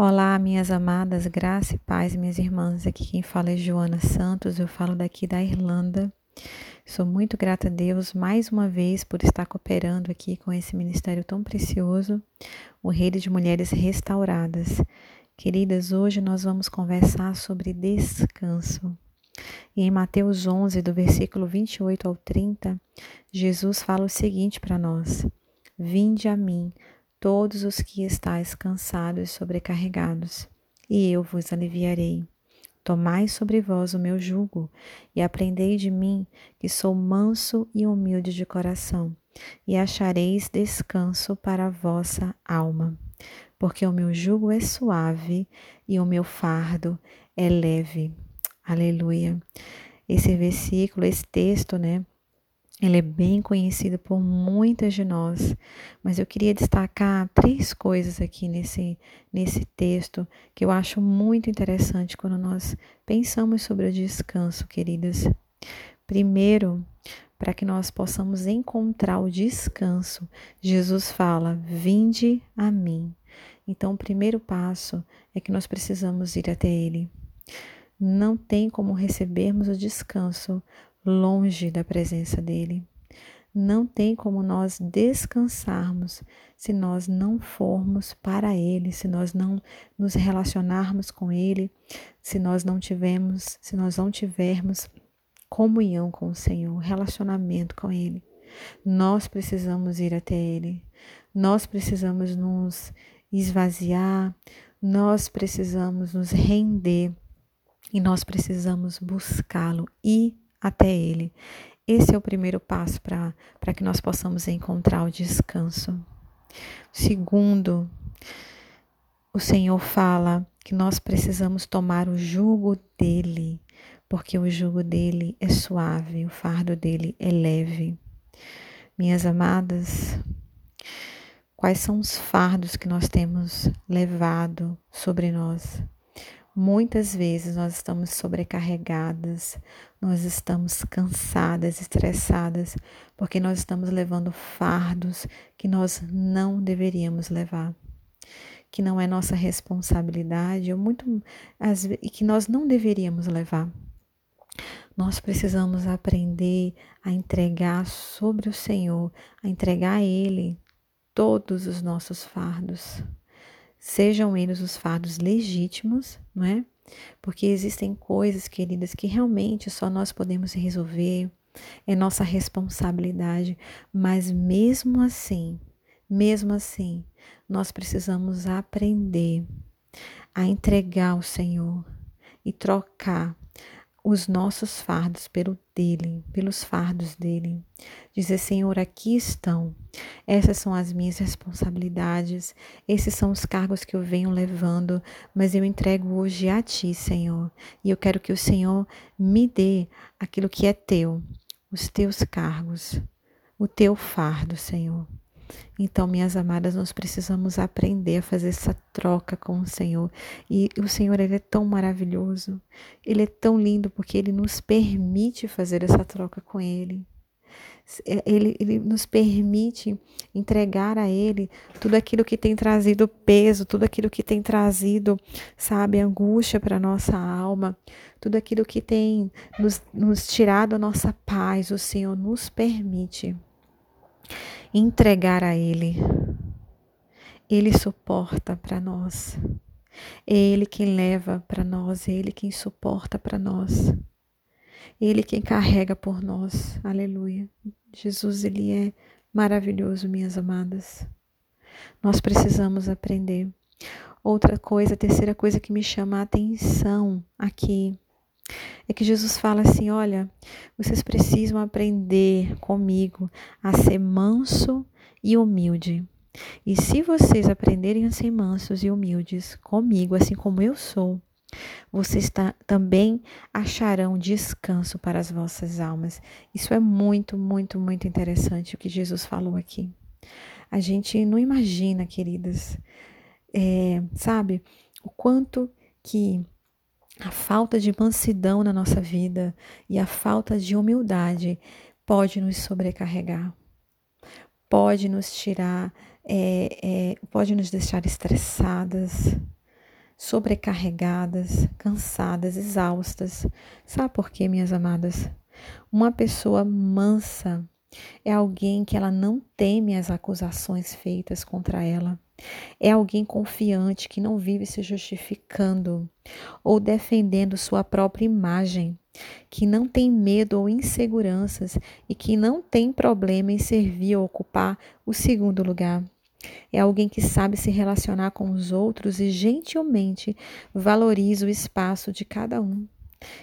Olá, minhas amadas, graça e paz, minhas irmãs. Aqui quem fala é Joana Santos, eu falo daqui da Irlanda. Sou muito grata a Deus mais uma vez por estar cooperando aqui com esse ministério tão precioso, o Rede de Mulheres Restauradas. Queridas, hoje nós vamos conversar sobre descanso. E em Mateus 11, do versículo 28 ao 30, Jesus fala o seguinte para nós: Vinde a mim todos os que estáis cansados e sobrecarregados, e eu vos aliviarei. Tomai sobre vós o meu jugo e aprendei de mim, que sou manso e humilde de coração, e achareis descanso para a vossa alma. Porque o meu jugo é suave e o meu fardo é leve. Aleluia. Esse versículo, esse texto, né? Ele é bem conhecido por muitas de nós, mas eu queria destacar três coisas aqui nesse, nesse texto que eu acho muito interessante quando nós pensamos sobre o descanso, queridas. Primeiro, para que nós possamos encontrar o descanso, Jesus fala: Vinde a mim. Então, o primeiro passo é que nós precisamos ir até Ele. Não tem como recebermos o descanso longe da presença dele. Não tem como nós descansarmos se nós não formos para ele, se nós não nos relacionarmos com ele, se nós não tivermos, se nós não tivermos comunhão com o Senhor, relacionamento com ele. Nós precisamos ir até ele. Nós precisamos nos esvaziar, nós precisamos nos render e nós precisamos buscá-lo e até Ele. Esse é o primeiro passo para que nós possamos encontrar o descanso. Segundo, o Senhor fala que nós precisamos tomar o jugo dele, porque o jugo dele é suave, o fardo dele é leve. Minhas amadas, quais são os fardos que nós temos levado sobre nós? Muitas vezes nós estamos sobrecarregadas, nós estamos cansadas, estressadas, porque nós estamos levando fardos que nós não deveríamos levar, que não é nossa responsabilidade, ou muito e que nós não deveríamos levar. Nós precisamos aprender a entregar sobre o Senhor, a entregar a Ele todos os nossos fardos sejam eles os fardos legítimos, não é? Porque existem coisas, queridas, que realmente só nós podemos resolver, é nossa responsabilidade, mas mesmo assim, mesmo assim, nós precisamos aprender a entregar ao Senhor e trocar os nossos fardos pelo dele, pelos fardos dele. Dizer, Senhor, aqui estão. Essas são as minhas responsabilidades, esses são os cargos que eu venho levando, mas eu entrego hoje a ti, Senhor. E eu quero que o Senhor me dê aquilo que é teu, os teus cargos, o teu fardo, Senhor. Então, minhas amadas, nós precisamos aprender a fazer essa troca com o Senhor. E o Senhor, Ele é tão maravilhoso, Ele é tão lindo, porque Ele nos permite fazer essa troca com Ele. É, ele, ele nos permite entregar a Ele tudo aquilo que tem trazido peso, tudo aquilo que tem trazido, sabe, angústia para nossa alma, tudo aquilo que tem nos, nos tirado a nossa paz. O Senhor nos permite entregar a Ele. Ele suporta para nós. É Ele quem leva para nós, é Ele quem suporta para nós. Ele quem carrega por nós. Aleluia. Jesus, Ele é maravilhoso, minhas amadas. Nós precisamos aprender. Outra coisa, terceira coisa que me chama a atenção aqui é que Jesus fala assim: olha, vocês precisam aprender comigo a ser manso e humilde. E se vocês aprenderem a ser mansos e humildes comigo, assim como eu sou, vocês também acharão descanso para as vossas almas. Isso é muito, muito, muito interessante o que Jesus falou aqui. A gente não imagina, queridas, é, sabe, o quanto que a falta de mansidão na nossa vida e a falta de humildade pode nos sobrecarregar, pode nos tirar, é, é, pode nos deixar estressadas, sobrecarregadas, cansadas, exaustas. Sabe por quê, minhas amadas? Uma pessoa mansa é alguém que ela não teme as acusações feitas contra ela. É alguém confiante que não vive se justificando ou defendendo sua própria imagem, que não tem medo ou inseguranças e que não tem problema em servir ou ocupar o segundo lugar. É alguém que sabe se relacionar com os outros e gentilmente valoriza o espaço de cada um.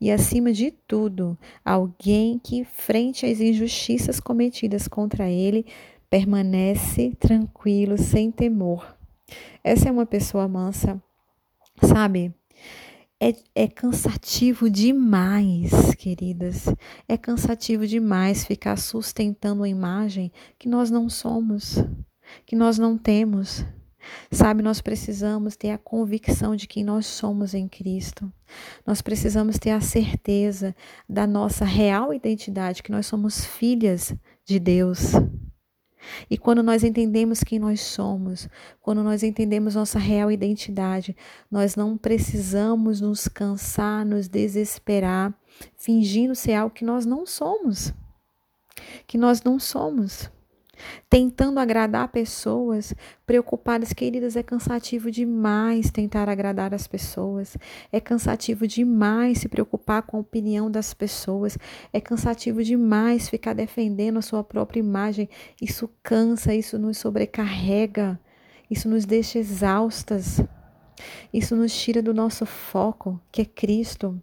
E, acima de tudo, alguém que, frente às injustiças cometidas contra ele, permanece tranquilo, sem temor. Essa é uma pessoa mansa, sabe? É, é, cansativo demais, queridas. É cansativo demais ficar sustentando uma imagem que nós não somos, que nós não temos. Sabe, nós precisamos ter a convicção de quem nós somos em Cristo. Nós precisamos ter a certeza da nossa real identidade, que nós somos filhas de Deus. E quando nós entendemos quem nós somos, quando nós entendemos nossa real identidade, nós não precisamos nos cansar, nos desesperar, fingindo ser algo que nós não somos. Que nós não somos tentando agradar pessoas, preocupadas, queridas, é cansativo demais tentar agradar as pessoas, é cansativo demais se preocupar com a opinião das pessoas, é cansativo demais ficar defendendo a sua própria imagem. Isso cansa, isso nos sobrecarrega, isso nos deixa exaustas, isso nos tira do nosso foco, que é Cristo.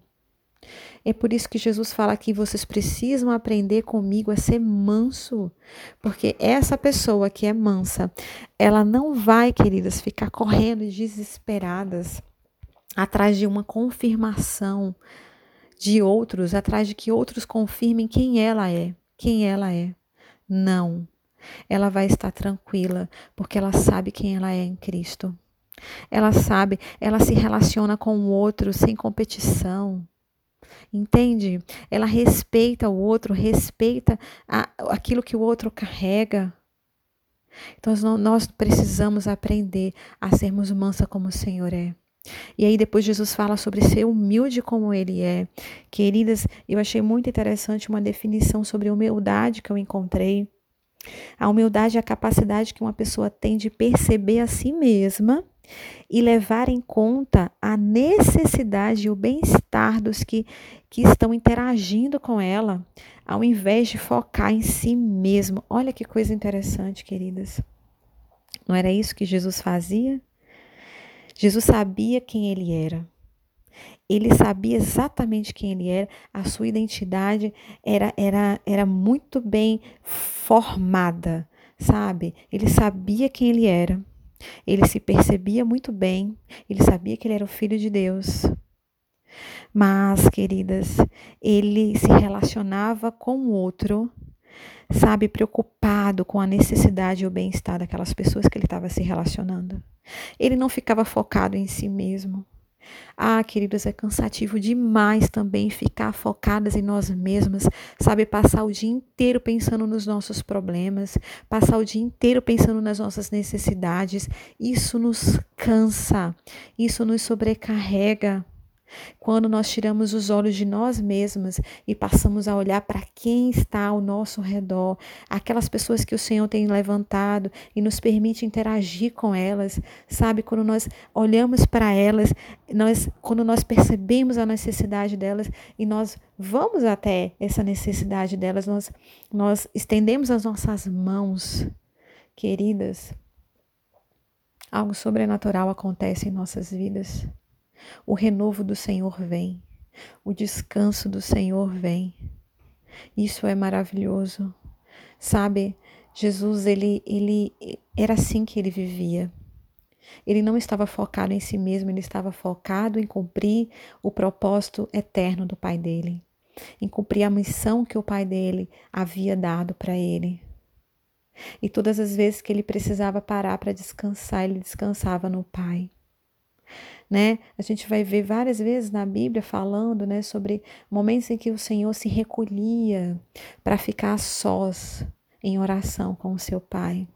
É por isso que Jesus fala que vocês precisam aprender comigo a ser manso, porque essa pessoa que é mansa, ela não vai, queridas, ficar correndo desesperadas atrás de uma confirmação de outros, atrás de que outros confirmem quem ela é, quem ela é. Não. Ela vai estar tranquila, porque ela sabe quem ela é em Cristo. Ela sabe, ela se relaciona com o outro sem competição. Entende? Ela respeita o outro, respeita a, aquilo que o outro carrega. Então nós precisamos aprender a sermos mansa como o Senhor é. E aí depois Jesus fala sobre ser humilde como ele é. Queridas, eu achei muito interessante uma definição sobre humildade que eu encontrei. A humildade é a capacidade que uma pessoa tem de perceber a si mesma e levar em conta a necessidade e o bem-estar dos que, que estão interagindo com ela, ao invés de focar em si mesmo. Olha que coisa interessante, queridas. Não era isso que Jesus fazia? Jesus sabia quem ele era. Ele sabia exatamente quem ele era, a sua identidade era, era, era muito bem formada, sabe? Ele sabia quem ele era. Ele se percebia muito bem, ele sabia que ele era o filho de Deus. Mas, queridas, ele se relacionava com o outro, sabe, preocupado com a necessidade e o bem-estar daquelas pessoas que ele estava se relacionando. Ele não ficava focado em si mesmo. Ah, queridos, é cansativo demais também ficar focadas em nós mesmas, sabe? Passar o dia inteiro pensando nos nossos problemas, passar o dia inteiro pensando nas nossas necessidades. Isso nos cansa, isso nos sobrecarrega. Quando nós tiramos os olhos de nós mesmas e passamos a olhar para quem está ao nosso redor, aquelas pessoas que o Senhor tem levantado e nos permite interagir com elas, sabe? Quando nós olhamos para elas, nós, quando nós percebemos a necessidade delas e nós vamos até essa necessidade delas, nós, nós estendemos as nossas mãos, queridas. Algo sobrenatural acontece em nossas vidas. O renovo do Senhor vem, o descanso do Senhor vem. Isso é maravilhoso. Sabe, Jesus, ele, ele era assim que ele vivia. Ele não estava focado em si mesmo, ele estava focado em cumprir o propósito eterno do Pai dele, em cumprir a missão que o Pai dele havia dado para ele. E todas as vezes que ele precisava parar para descansar, ele descansava no Pai né? A gente vai ver várias vezes na Bíblia falando, né, sobre momentos em que o Senhor se recolhia para ficar sós em oração com o seu Pai.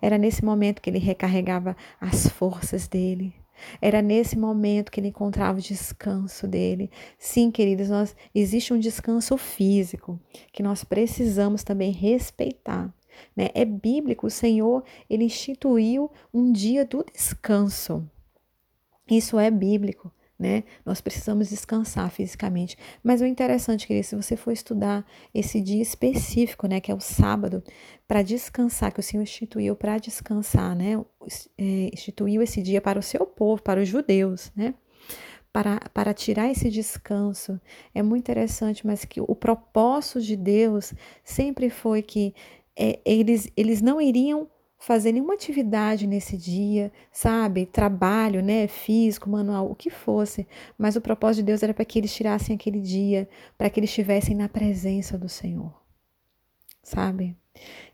Era nesse momento que ele recarregava as forças dele. Era nesse momento que ele encontrava o descanso dele. Sim, queridos, nós existe um descanso físico que nós precisamos também respeitar. Né? É bíblico, o Senhor ele instituiu um dia do descanso. Isso é bíblico né? Nós precisamos descansar fisicamente. Mas o interessante, querido, se você for estudar esse dia específico, né, que é o sábado, para descansar, que o Senhor instituiu para descansar, né? É, instituiu esse dia para o seu povo, para os judeus, né? Para, para tirar esse descanso. É muito interessante, mas que o propósito de Deus sempre foi que é, eles, eles não iriam fazer nenhuma atividade nesse dia, sabe? Trabalho, né? Físico, manual, o que fosse. Mas o propósito de Deus era para que eles tirassem aquele dia, para que eles estivessem na presença do Senhor, sabe?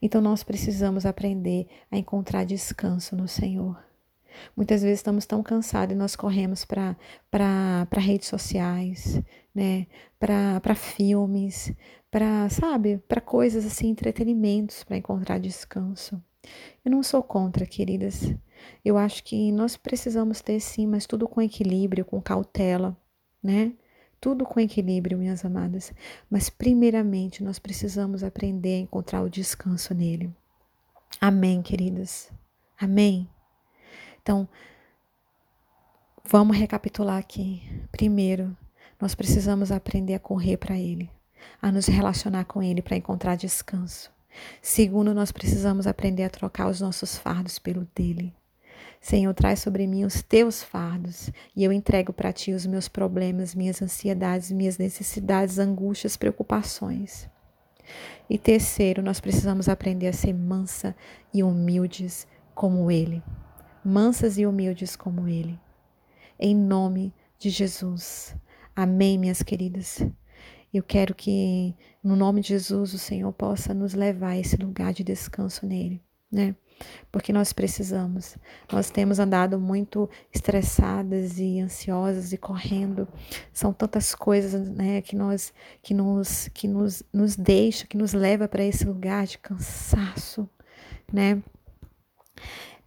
Então nós precisamos aprender a encontrar descanso no Senhor. Muitas vezes estamos tão cansados e nós corremos para redes sociais, né? para filmes, para, sabe, para coisas assim, entretenimentos, para encontrar descanso. Eu não sou contra, queridas. Eu acho que nós precisamos ter sim, mas tudo com equilíbrio, com cautela, né? Tudo com equilíbrio, minhas amadas. Mas primeiramente nós precisamos aprender a encontrar o descanso nele. Amém, queridas. Amém. Então, vamos recapitular aqui. Primeiro, nós precisamos aprender a correr para ele, a nos relacionar com ele para encontrar descanso. Segundo, nós precisamos aprender a trocar os nossos fardos pelo dele. Senhor, traz sobre mim os teus fardos e eu entrego para ti os meus problemas, minhas ansiedades, minhas necessidades, angústias, preocupações. E terceiro, nós precisamos aprender a ser mansa e humildes como ele. Mansas e humildes como ele. Em nome de Jesus. Amém, minhas queridas. Eu quero que, no nome de Jesus, o Senhor possa nos levar a esse lugar de descanso nele, né? Porque nós precisamos. Nós temos andado muito estressadas e ansiosas e correndo. São tantas coisas, né, que nós que nos que nos nos deixa, que nos leva para esse lugar de cansaço, né?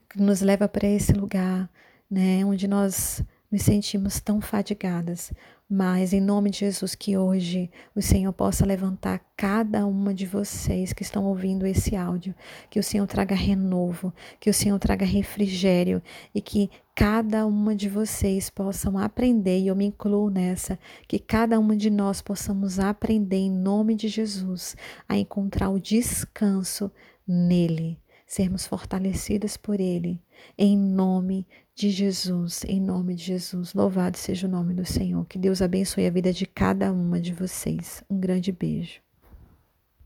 Que nos leva para esse lugar, né, onde nós nos sentimos tão fadigadas, mas em nome de Jesus, que hoje o Senhor possa levantar cada uma de vocês que estão ouvindo esse áudio, que o Senhor traga renovo, que o Senhor traga refrigério e que cada uma de vocês possam aprender, e eu me incluo nessa, que cada uma de nós possamos aprender em nome de Jesus a encontrar o descanso nele, sermos fortalecidas por ele, em nome de Jesus, em nome de Jesus. Louvado seja o nome do Senhor. Que Deus abençoe a vida de cada uma de vocês. Um grande beijo.